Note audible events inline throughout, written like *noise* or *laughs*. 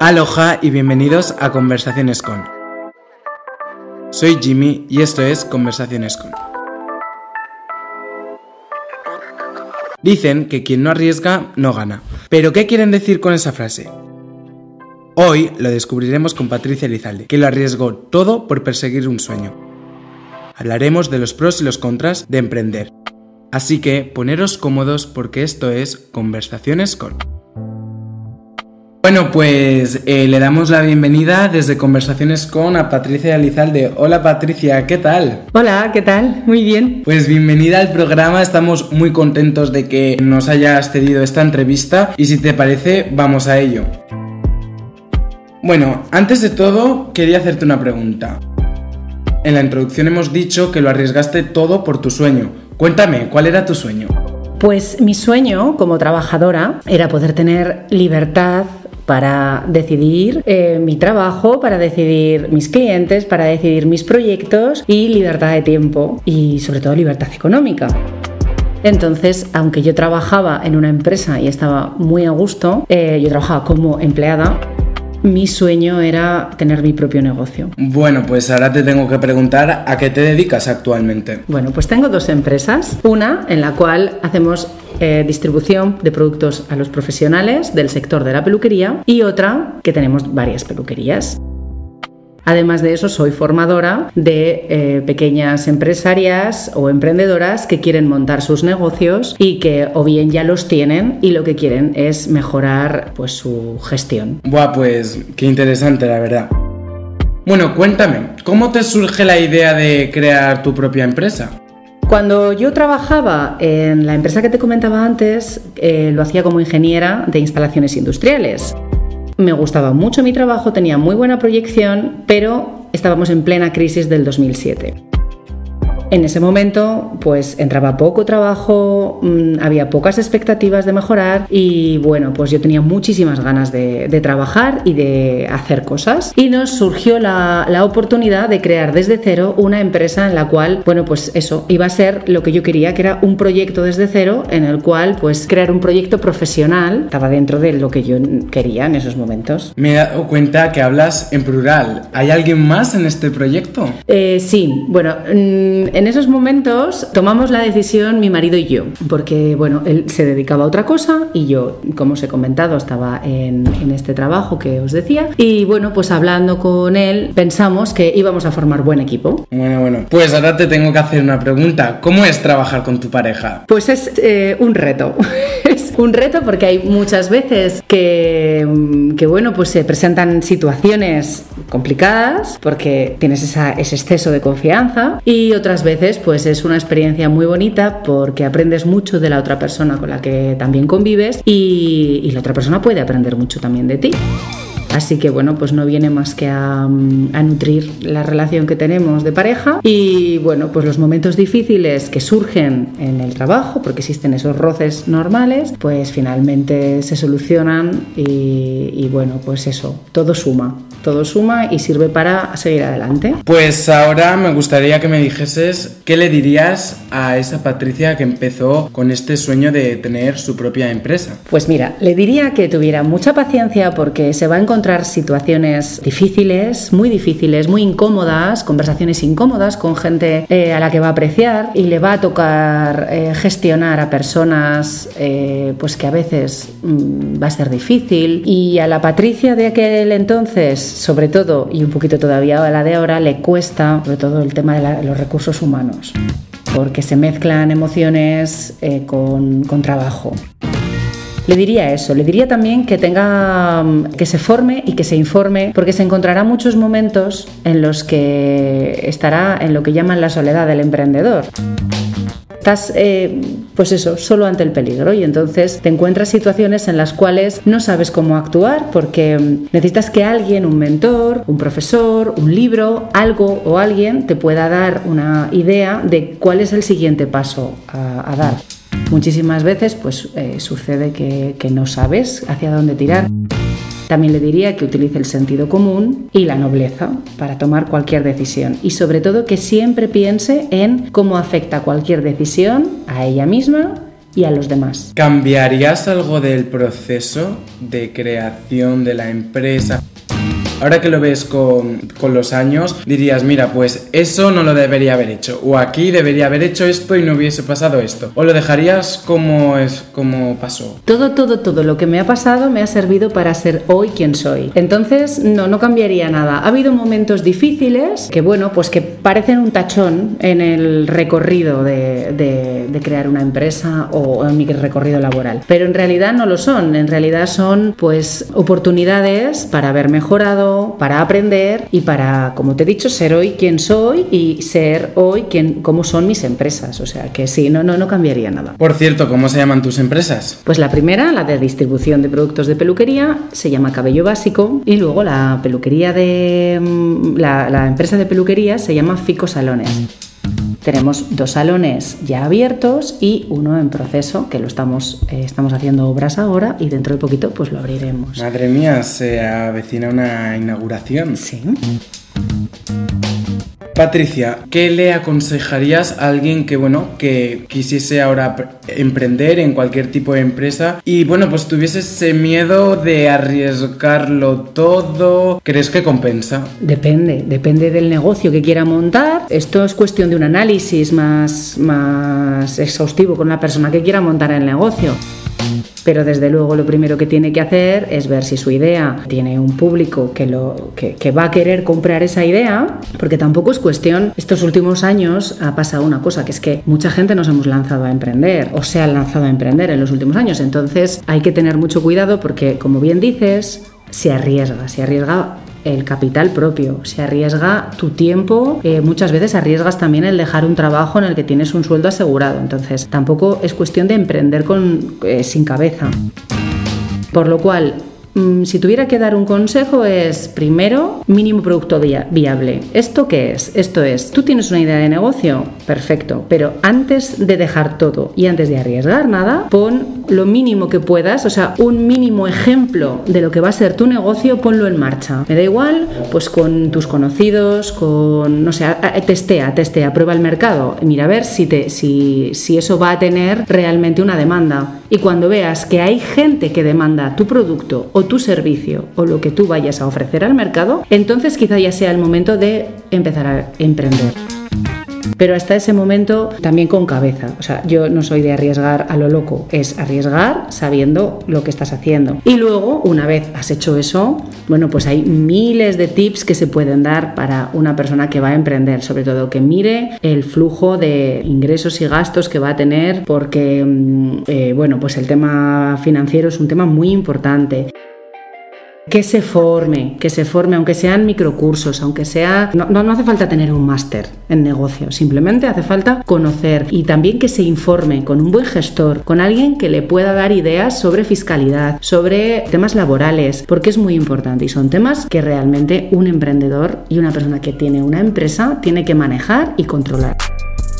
Aloha y bienvenidos a Conversaciones con. Soy Jimmy y esto es Conversaciones con. Dicen que quien no arriesga no gana. ¿Pero qué quieren decir con esa frase? Hoy lo descubriremos con Patricia Elizalde, que lo arriesgó todo por perseguir un sueño. Hablaremos de los pros y los contras de emprender. Así que poneros cómodos porque esto es Conversaciones con. Bueno, pues eh, le damos la bienvenida desde Conversaciones con a Patricia Elizalde. Hola Patricia, ¿qué tal? Hola, ¿qué tal? Muy bien. Pues bienvenida al programa, estamos muy contentos de que nos hayas cedido esta entrevista y si te parece, vamos a ello. Bueno, antes de todo, quería hacerte una pregunta. En la introducción hemos dicho que lo arriesgaste todo por tu sueño. Cuéntame, ¿cuál era tu sueño? Pues mi sueño como trabajadora era poder tener libertad para decidir eh, mi trabajo, para decidir mis clientes, para decidir mis proyectos y libertad de tiempo y sobre todo libertad económica. Entonces, aunque yo trabajaba en una empresa y estaba muy a gusto, eh, yo trabajaba como empleada, mi sueño era tener mi propio negocio. Bueno, pues ahora te tengo que preguntar a qué te dedicas actualmente. Bueno, pues tengo dos empresas. Una en la cual hacemos eh, distribución de productos a los profesionales del sector de la peluquería y otra que tenemos varias peluquerías. Además de eso, soy formadora de eh, pequeñas empresarias o emprendedoras que quieren montar sus negocios y que o bien ya los tienen y lo que quieren es mejorar pues, su gestión. Buah, pues qué interesante, la verdad. Bueno, cuéntame, ¿cómo te surge la idea de crear tu propia empresa? Cuando yo trabajaba en la empresa que te comentaba antes, eh, lo hacía como ingeniera de instalaciones industriales. Me gustaba mucho mi trabajo, tenía muy buena proyección, pero estábamos en plena crisis del 2007. En ese momento, pues entraba poco trabajo, mm, había pocas expectativas de mejorar y bueno, pues yo tenía muchísimas ganas de, trabajar y de hacer cosas. Y nos surgió la, la, oportunidad de crear desde cero una empresa en la cual, bueno, pues eso iba a ser lo que yo quería, que era un proyecto desde cero en el cual, pues crear un proyecto profesional estaba dentro de lo que yo quería en esos momentos. Me he dado cuenta que hablas en plural. ¿Hay alguien más en este proyecto? Eh, sí, bueno, mm, en en esos momentos tomamos la decisión mi marido y yo, porque bueno, él se dedicaba a otra cosa y yo, como os he comentado, estaba en, este trabajo que os decía. Y bueno, pues hablando con él, pensamos que íbamos a formar buen equipo. Bueno, bueno, pues ahora te tengo que hacer una pregunta. ¿Cómo es trabajar con tu pareja? Pues es eh, un reto. *laughs* un reto porque hay muchas veces que, que, bueno, pues se presentan situaciones complicadas porque tienes ese exceso de confianza y otras veces pues es una experiencia muy bonita porque aprendes mucho de la otra persona con la que también convives y, y la otra persona puede aprender mucho también de ti. Así que bueno, pues no viene más que a, nutrir la relación que tenemos de pareja. Y bueno, pues los momentos difíciles que surgen en el trabajo, porque existen esos roces normales, pues finalmente se solucionan y, y bueno, pues eso, todo suma, todo suma y sirve para seguir adelante. Pues ahora me gustaría que me dijeses qué le dirías a esa Patricia que empezó con este sueño de tener su propia empresa. Pues mira, le diría que tuviera mucha paciencia porque se va a encontrar situaciones difíciles, muy difíciles, muy incómodas, conversaciones incómodas con gente eh, a la que va a apreciar y le va a tocar eh, gestionar a personas eh, pues que a veces mm, va a ser difícil y a la Patricia de aquel entonces, sobre todo y un poquito todavía a la de ahora, le cuesta sobre todo el tema de los recursos humanos porque se mezclan emociones con, con trabajo. Le diría eso, le diría también que tenga, mm, que se forme y que se informe, porque se encontrará muchos momentos en los que estará en lo que llaman la soledad del emprendedor estás, eh, pues eso, solo ante el peligro y entonces te encuentras situaciones en las cuales no sabes cómo actuar porque mm, necesitas que alguien, un mentor, un profesor, un libro, algo o alguien te pueda dar una idea de cuál es el siguiente paso a dar. Muchísimas veces pues eh, sucede que, que no sabes hacia dónde tirar. También le diría que utilice el sentido común y la nobleza para tomar cualquier decisión y sobre todo que siempre piense en cómo afecta cualquier decisión a ella misma y a los demás. ¿Cambiarías algo del proceso de creación de la empresa? Ahora que lo ves con, con, los años, dirías, mira, pues eso no lo debería haber hecho. O aquí debería haber hecho esto y no hubiese pasado esto. O lo dejarías como es como pasó. Todo, todo, todo lo que me ha pasado me ha servido para ser hoy quien soy. Entonces, no, no cambiaría nada. Ha habido momentos difíciles que, bueno, pues que parecen un tachón en el recorrido de, de, de crear una empresa o en mi recorrido laboral. Pero en realidad no lo son. En realidad son, pues, oportunidades para haber mejorado para aprender y para, como te he dicho, ser hoy quien soy y ser hoy quien, cómo son mis empresas. O sea que sí, no, no, no cambiaría nada. Por cierto, ¿cómo se llaman tus empresas? Pues la primera, la de distribución de productos de peluquería, se llama Cabello Básico y luego la peluquería de mm, la, la empresa de peluquería se llama Fico Salones. Tenemos dos salones ya abiertos y uno en proceso, que lo estamos, eh, estamos haciendo obras ahora y dentro de poquito pues lo abriremos. Madre mía, se avecina una inauguración. Sí. Patricia, ¿qué le aconsejarías a alguien que, bueno, que quisiese ahora emprender en cualquier tipo de empresa y, bueno, pues tuviese ese miedo de arriesgarlo todo? ¿Crees que compensa? Depende, depende del negocio que quiera montar. Esto es cuestión de un análisis más, más exhaustivo con la persona que quiera montar el negocio. Pero desde luego lo primero que tiene que hacer es ver si su idea tiene un público que, lo, que, va a querer comprar esa idea, porque tampoco es cuestión, estos últimos años ha pasado una cosa, que es que mucha gente nos hemos lanzado a emprender o se ha lanzado a emprender en los últimos años, entonces hay que tener mucho cuidado porque, como bien dices, se arriesga, se arriesga el capital propio, se arriesga tu tiempo, eh, muchas veces arriesgas también el dejar un trabajo en el que tienes un sueldo asegurado, entonces tampoco es cuestión de emprender con, eh, sin cabeza. Por lo cual, si tuviera que dar un consejo es, primero, mínimo producto viable. ¿Esto qué es? Esto es, tú tienes una idea de negocio, perfecto, pero antes de dejar todo y antes de arriesgar nada, pon lo mínimo que puedas, o sea, un mínimo ejemplo de lo que va a ser tu negocio, ponlo en marcha. Me da igual, pues con tus conocidos, con, no sé, testea, testea, prueba el mercado, mira a ver si, te, si, si eso va a tener realmente una demanda. Y cuando veas que hay gente que demanda tu producto o tu servicio o lo que tú vayas a ofrecer al mercado, entonces quizá ya sea el momento de empezar a emprender. Pero hasta ese momento también con cabeza. O sea, yo no soy de arriesgar a lo loco, es arriesgar sabiendo lo que estás haciendo. Y luego, una vez has hecho eso, bueno, pues hay miles de tips que se pueden dar para una persona que va a emprender, sobre todo que mire el flujo de ingresos y gastos que va a tener, porque, eh, bueno, pues el tema financiero es un tema muy importante que se forme, que se forme, aunque sean microcursos, aunque sea... No, no, hace falta tener un máster en negocio, simplemente hace falta conocer y también que se informe con un buen gestor, con alguien que le pueda dar ideas sobre fiscalidad, sobre temas laborales, porque es muy importante y son temas que realmente un emprendedor y una persona que tiene una empresa tiene que manejar y controlar.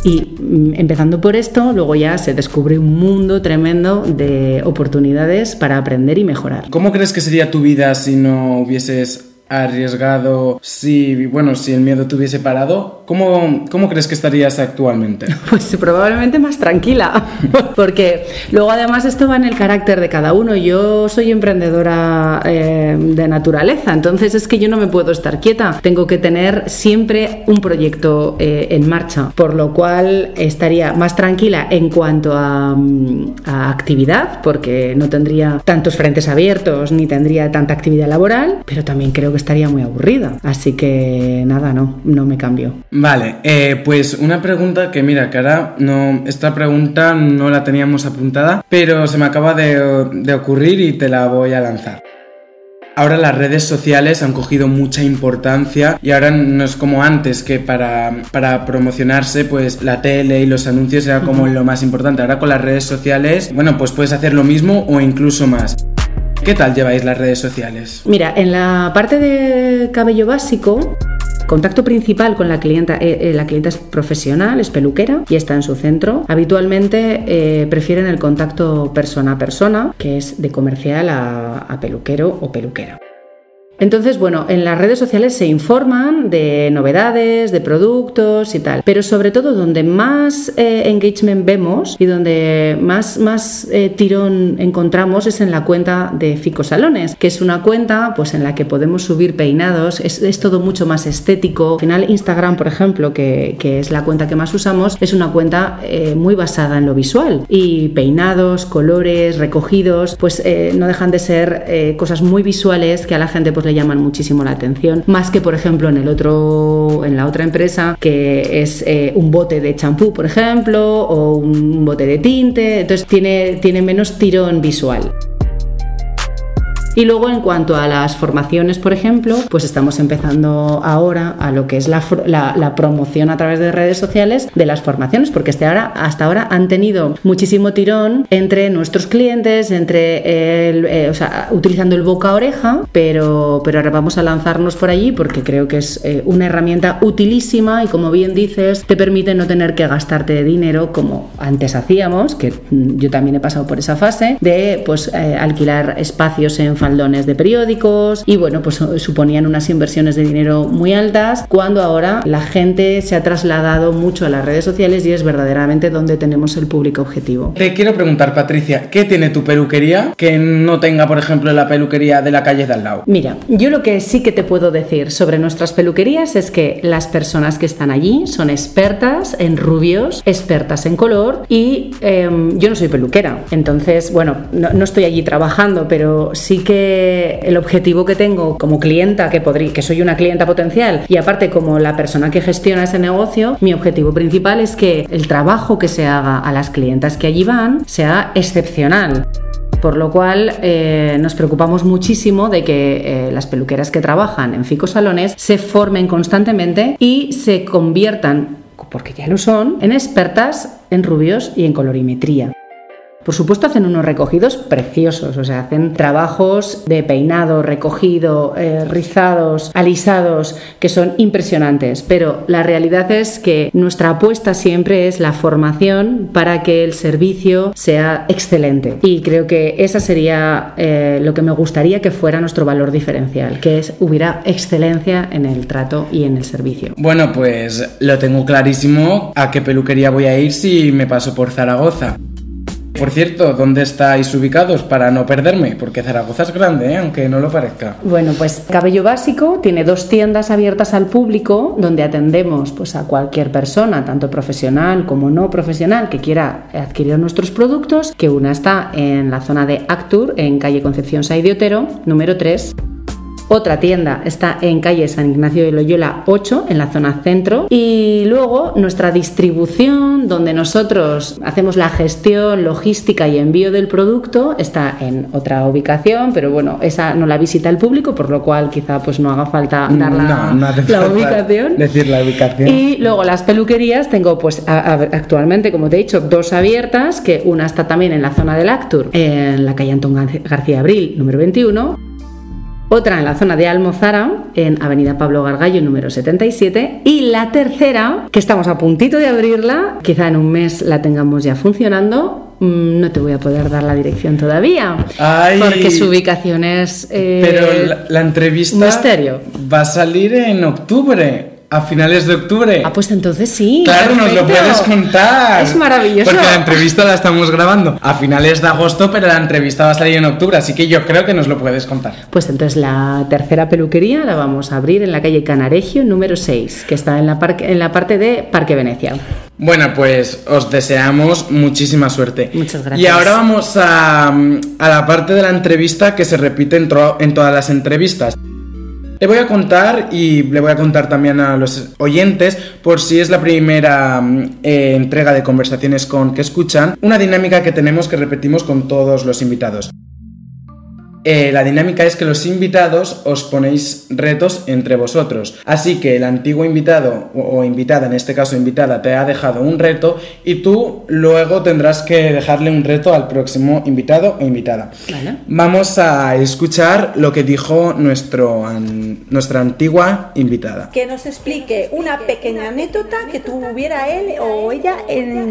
Y mm, empezando por esto, luego ya se descubre un mundo tremendo de oportunidades para aprender y mejorar. ¿Cómo crees que sería tu vida si no hubieses arriesgado, si, bueno, si el miedo te hubiese parado, ¿cómo, ¿cómo crees que estarías actualmente? *laughs* Pues probablemente más tranquila, *laughs* porque luego además esto va en el carácter de cada uno. Yo soy emprendedora eh, de naturaleza, entonces es que yo no me puedo estar quieta, tengo que tener siempre un proyecto eh, en marcha, por lo cual estaría más tranquila en cuanto a, a actividad, porque no tendría tantos frentes abiertos ni tendría tanta actividad laboral, pero también creo que estaría muy aburrida. Así que nada, no, no me cambio. Vale, eh, pues una pregunta que mira, ahora no, esta pregunta no la teníamos apuntada, pero se me acaba de, de ocurrir y te la voy a lanzar. Ahora las redes sociales han cogido mucha importancia y ahora no es como antes que para, para, promocionarse pues la tele y los anuncios era como lo más importante. Ahora con las redes sociales, bueno, pues puedes hacer lo mismo o incluso más. ¿Qué tal lleváis las redes sociales? Mira, en la parte de cabello básico, contacto principal con la clienta, eh, la clienta es profesional, es peluquera y está en su centro. Habitualmente eh, prefieren el contacto persona a persona, que es de comercial a peluquero o peluquera. Entonces, bueno, en las redes sociales se informan de novedades, de productos y tal, pero sobre todo donde más eh, engagement vemos y donde más, más eh, tirón encontramos es en la cuenta de Fico Salones, que es una cuenta pues en la que podemos subir peinados, es, todo mucho más estético. Al final Instagram, por ejemplo, que, es la cuenta que más usamos, es una cuenta eh, muy basada en lo visual y peinados, colores, recogidos, pues no dejan de ser cosas muy visuales que a la gente pues le llaman muchísimo la atención, más que por ejemplo en el otro, en la otra empresa que es un bote de champú, por ejemplo, o un bote de tinte, entonces tiene, tiene menos tirón visual. Y luego en cuanto a las formaciones, por ejemplo, pues estamos empezando ahora a lo que es la, la, promoción a través de redes sociales de las formaciones, porque hasta ahora, hasta ahora han tenido muchísimo tirón entre nuestros clientes, entre eh, o sea, utilizando el boca a oreja, pero, pero ahora vamos a lanzarnos por allí porque creo que es eh, una herramienta utilísima y como bien dices, te permite no tener que gastarte dinero como antes hacíamos, que yo también he pasado por esa fase, de pues eh, alquilar espacios en faldones de periódicos y bueno, pues suponían unas inversiones de dinero muy altas cuando ahora la gente se ha trasladado mucho a las redes sociales y es verdaderamente donde tenemos el público objetivo. Te quiero preguntar, Patricia, ¿qué tiene tu peluquería que no tenga, por ejemplo, la peluquería de la calle de al lado? Mira, yo lo que sí que te puedo decir sobre nuestras peluquerías es que las personas que están allí son expertas en rubios, expertas en color y em, yo no soy peluquera, entonces, bueno, no, no estoy allí trabajando, pero sí que el objetivo que tengo como clienta, que, podría, que soy una clienta potencial, y aparte como la persona que gestiona ese negocio, mi objetivo principal es que el trabajo que se haga a las clientas que allí van sea excepcional por lo cual eh, nos preocupamos muchísimo de que eh, las peluqueras que trabajan en Fico Salones se formen constantemente y se conviertan, porque ya lo son, en expertas en rubios y en colorimetría. Por supuesto hacen unos recogidos preciosos, o sea, hacen trabajos de peinado, recogido, eh, rizados, alisados, que son impresionantes, pero la realidad es que nuestra apuesta siempre es la formación para que el servicio sea excelente. Y creo que esa sería eh, lo que me gustaría que fuera nuestro valor diferencial, que es hubiera excelencia en el trato y en el servicio. Bueno, pues lo tengo clarísimo a qué peluquería voy a ir si me paso por Zaragoza. Por cierto, ¿dónde estáis ubicados para no perderme? Porque Zaragoza es grande, ¿eh? aunque no lo parezca. Bueno, pues Cabello Básico tiene dos tiendas abiertas al público donde atendemos pues, a cualquier persona, tanto profesional como no profesional, que quiera adquirir nuestros productos, que una está en la zona de Actur, en calle Concepción Saidiotero, número 3 otra tienda está en calle San Ignacio de Loyola 8, en la zona centro. Y luego nuestra distribución, donde nosotros hacemos la gestión, logística y envío del producto, está en otra ubicación, pero bueno, esa no la visita el público, por lo cual quizá pues no haga falta dar la, ubicación. Decir la ubicación. Y luego las peluquerías, tengo pues actualmente, como te he dicho, dos abiertas, que una está también en la zona del Actur, en la calle Antón García Abril, número 21 otra en la zona de Almozara, en Avenida Pablo Gargallo número 77, y la tercera, que estamos a puntito de abrirla, quizá en un mes la tengamos ya funcionando, mm, no te voy a poder dar la dirección todavía. porque su ubicación es. Eh, pero la, entrevista. Misterio. Va a salir en octubre. A finales de octubre. Ah, pues entonces sí. Claro, nos lo puedes contar. Es maravilloso. Porque la entrevista la estamos grabando a finales de agosto, pero la entrevista va a salir en octubre, así que yo creo que nos lo puedes contar. Pues entonces la tercera peluquería la vamos a abrir en la calle Canaregio número 6, que está en la, en la parte de Parque Venecia. Bueno, pues os deseamos muchísima suerte. Muchas gracias. Y ahora vamos a, a la parte de la entrevista que se repite en, en todas las entrevistas. Le voy a contar y le voy a contar también a los oyentes, por si es la primera mm, eh, entrega de conversaciones con que escuchan, una dinámica que tenemos que repetimos con todos los invitados. Eh, la dinámica es que los invitados os ponéis retos entre vosotros. Así que el antiguo invitado o, invitada, en este caso invitada, te ha dejado un reto y tú luego tendrás que dejarle un reto al próximo invitado o invitada. Vamos a escuchar lo que dijo nuestro, nuestra antigua invitada. Que nos explique una pequeña anécdota que tuviera él o ella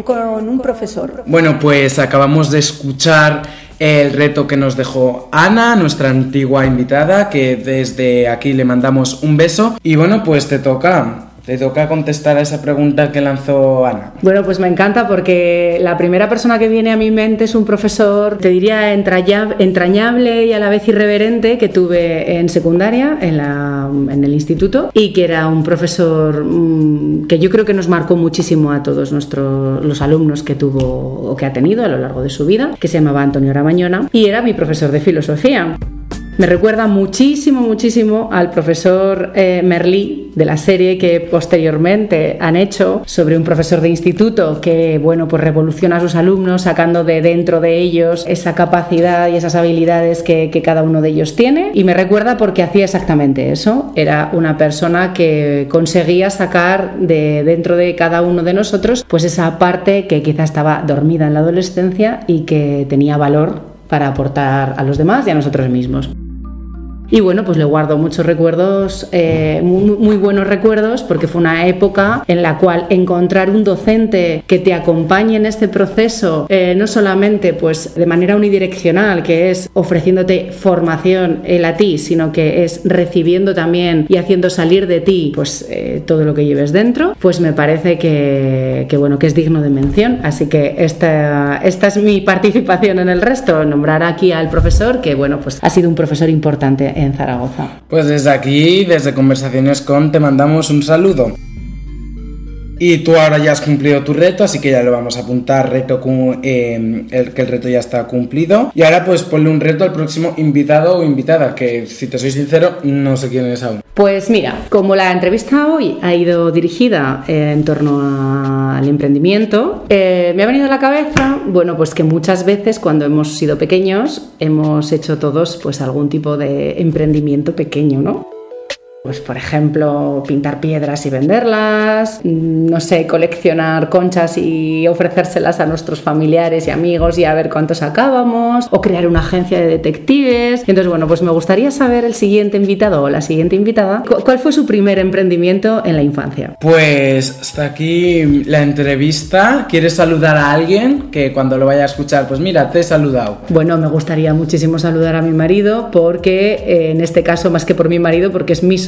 con un profesor. Bueno, pues acabamos de escuchar el reto que nos dejó Ana, nuestra antigua invitada, que desde aquí le mandamos un beso. Y bueno, pues te toca. Te toca contestar a esa pregunta que lanzó Ana. Bueno, pues me encanta porque la primera persona que viene a mi mente es un profesor, te diría, entrañable y a la vez irreverente que tuve en secundaria, en, la, en el instituto, y que era un profesor mm, que yo creo que nos marcó muchísimo a todos nuestros, los alumnos que tuvo o que ha tenido a lo largo de su vida, que se llamaba Antonio Arabañona, y era mi profesor de filosofía. Me recuerda muchísimo, muchísimo al profesor eh, Merlí de la serie que posteriormente han hecho sobre un profesor de instituto que, bueno, pues revoluciona a sus alumnos sacando de dentro de ellos esa capacidad y esas habilidades que, que cada uno de ellos tiene. Y me recuerda porque hacía exactamente eso. Era una persona que conseguía sacar de dentro de cada uno de nosotros pues esa parte que quizá estaba dormida en la adolescencia y que tenía valor para aportar a los demás y a nosotros mismos. Y bueno, pues le guardo muchos recuerdos, eh, muy, buenos recuerdos, porque fue una época en la cual encontrar un docente que te acompañe en este proceso, eh, no solamente pues de manera unidireccional, que es ofreciéndote formación él a ti, sino que es recibiendo también y haciendo salir de ti pues eh, todo lo que lleves dentro, pues me parece que, que, bueno, que es digno de mención. Así que esta, esta es mi participación en el resto, nombrar aquí al profesor, que bueno, pues ha sido un profesor importante en Zaragoza. Pues desde aquí, desde Conversaciones con, te mandamos un saludo. Y tú ahora ya has cumplido tu reto, así que ya lo vamos a apuntar, reto eh, el, que el reto ya está cumplido. Y ahora pues ponle un reto al próximo invitado o invitada, que si te soy sincero, no sé quién es aún. Pues mira, como la entrevista hoy ha ido dirigida en torno al emprendimiento, eh, me ha venido a la cabeza, bueno, pues que muchas veces cuando hemos sido pequeños hemos hecho todos pues algún tipo de emprendimiento pequeño, ¿no? Pues por ejemplo, pintar piedras y venderlas, mm, no sé, coleccionar conchas y ofrecérselas a nuestros familiares y amigos y a ver cuántos sacábamos, o crear una agencia de detectives. Entonces, bueno, pues me gustaría saber el siguiente invitado o la siguiente invitada, ¿cuál fue su primer emprendimiento en la infancia? Pues hasta aquí la entrevista. ¿Quieres saludar a alguien que cuando lo vaya a escuchar, pues mira, te he saludado? Bueno, me gustaría muchísimo saludar a mi marido porque eh, en este caso más que por mi marido porque es mi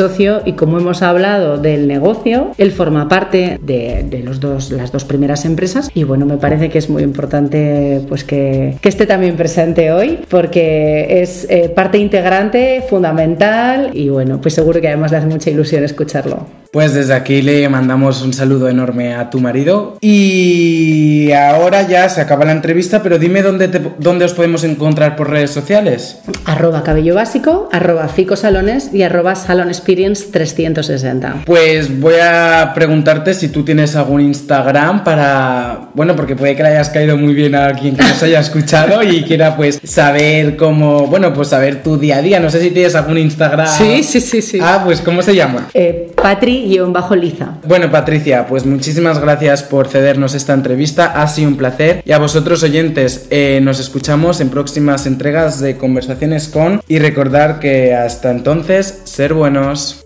y como hemos hablado del negocio, él forma parte de, los dos, las dos primeras empresas y bueno, me parece que es muy importante pues que, que esté también presente hoy porque es eh, parte integrante, fundamental y bueno, pues seguro que además le hace mucha ilusión escucharlo. Pues desde aquí le mandamos un saludo enorme a tu marido. Y ahora ya se acaba la entrevista, pero dime dónde, dónde os podemos encontrar por redes sociales. Arroba cabello básico, arroba ficosalones y arroba salon experience 360. Pues voy a preguntarte si tú tienes algún Instagram para... Bueno, porque puede que le hayas caído muy bien a quien que nos haya escuchado y quiera pues saber cómo... Bueno, pues saber tu día a día. No sé si tienes algún Instagram. Sí, sí, sí, sí. Ah, pues ¿cómo se llama? Eh, Patri bajo liza. Bueno, Patricia, pues muchísimas gracias por cedernos esta entrevista. Ha sido un placer. Y a vosotros, oyentes, eh, nos escuchamos en próximas entregas de Conversaciones con. Y recordar que hasta entonces, ser buenos.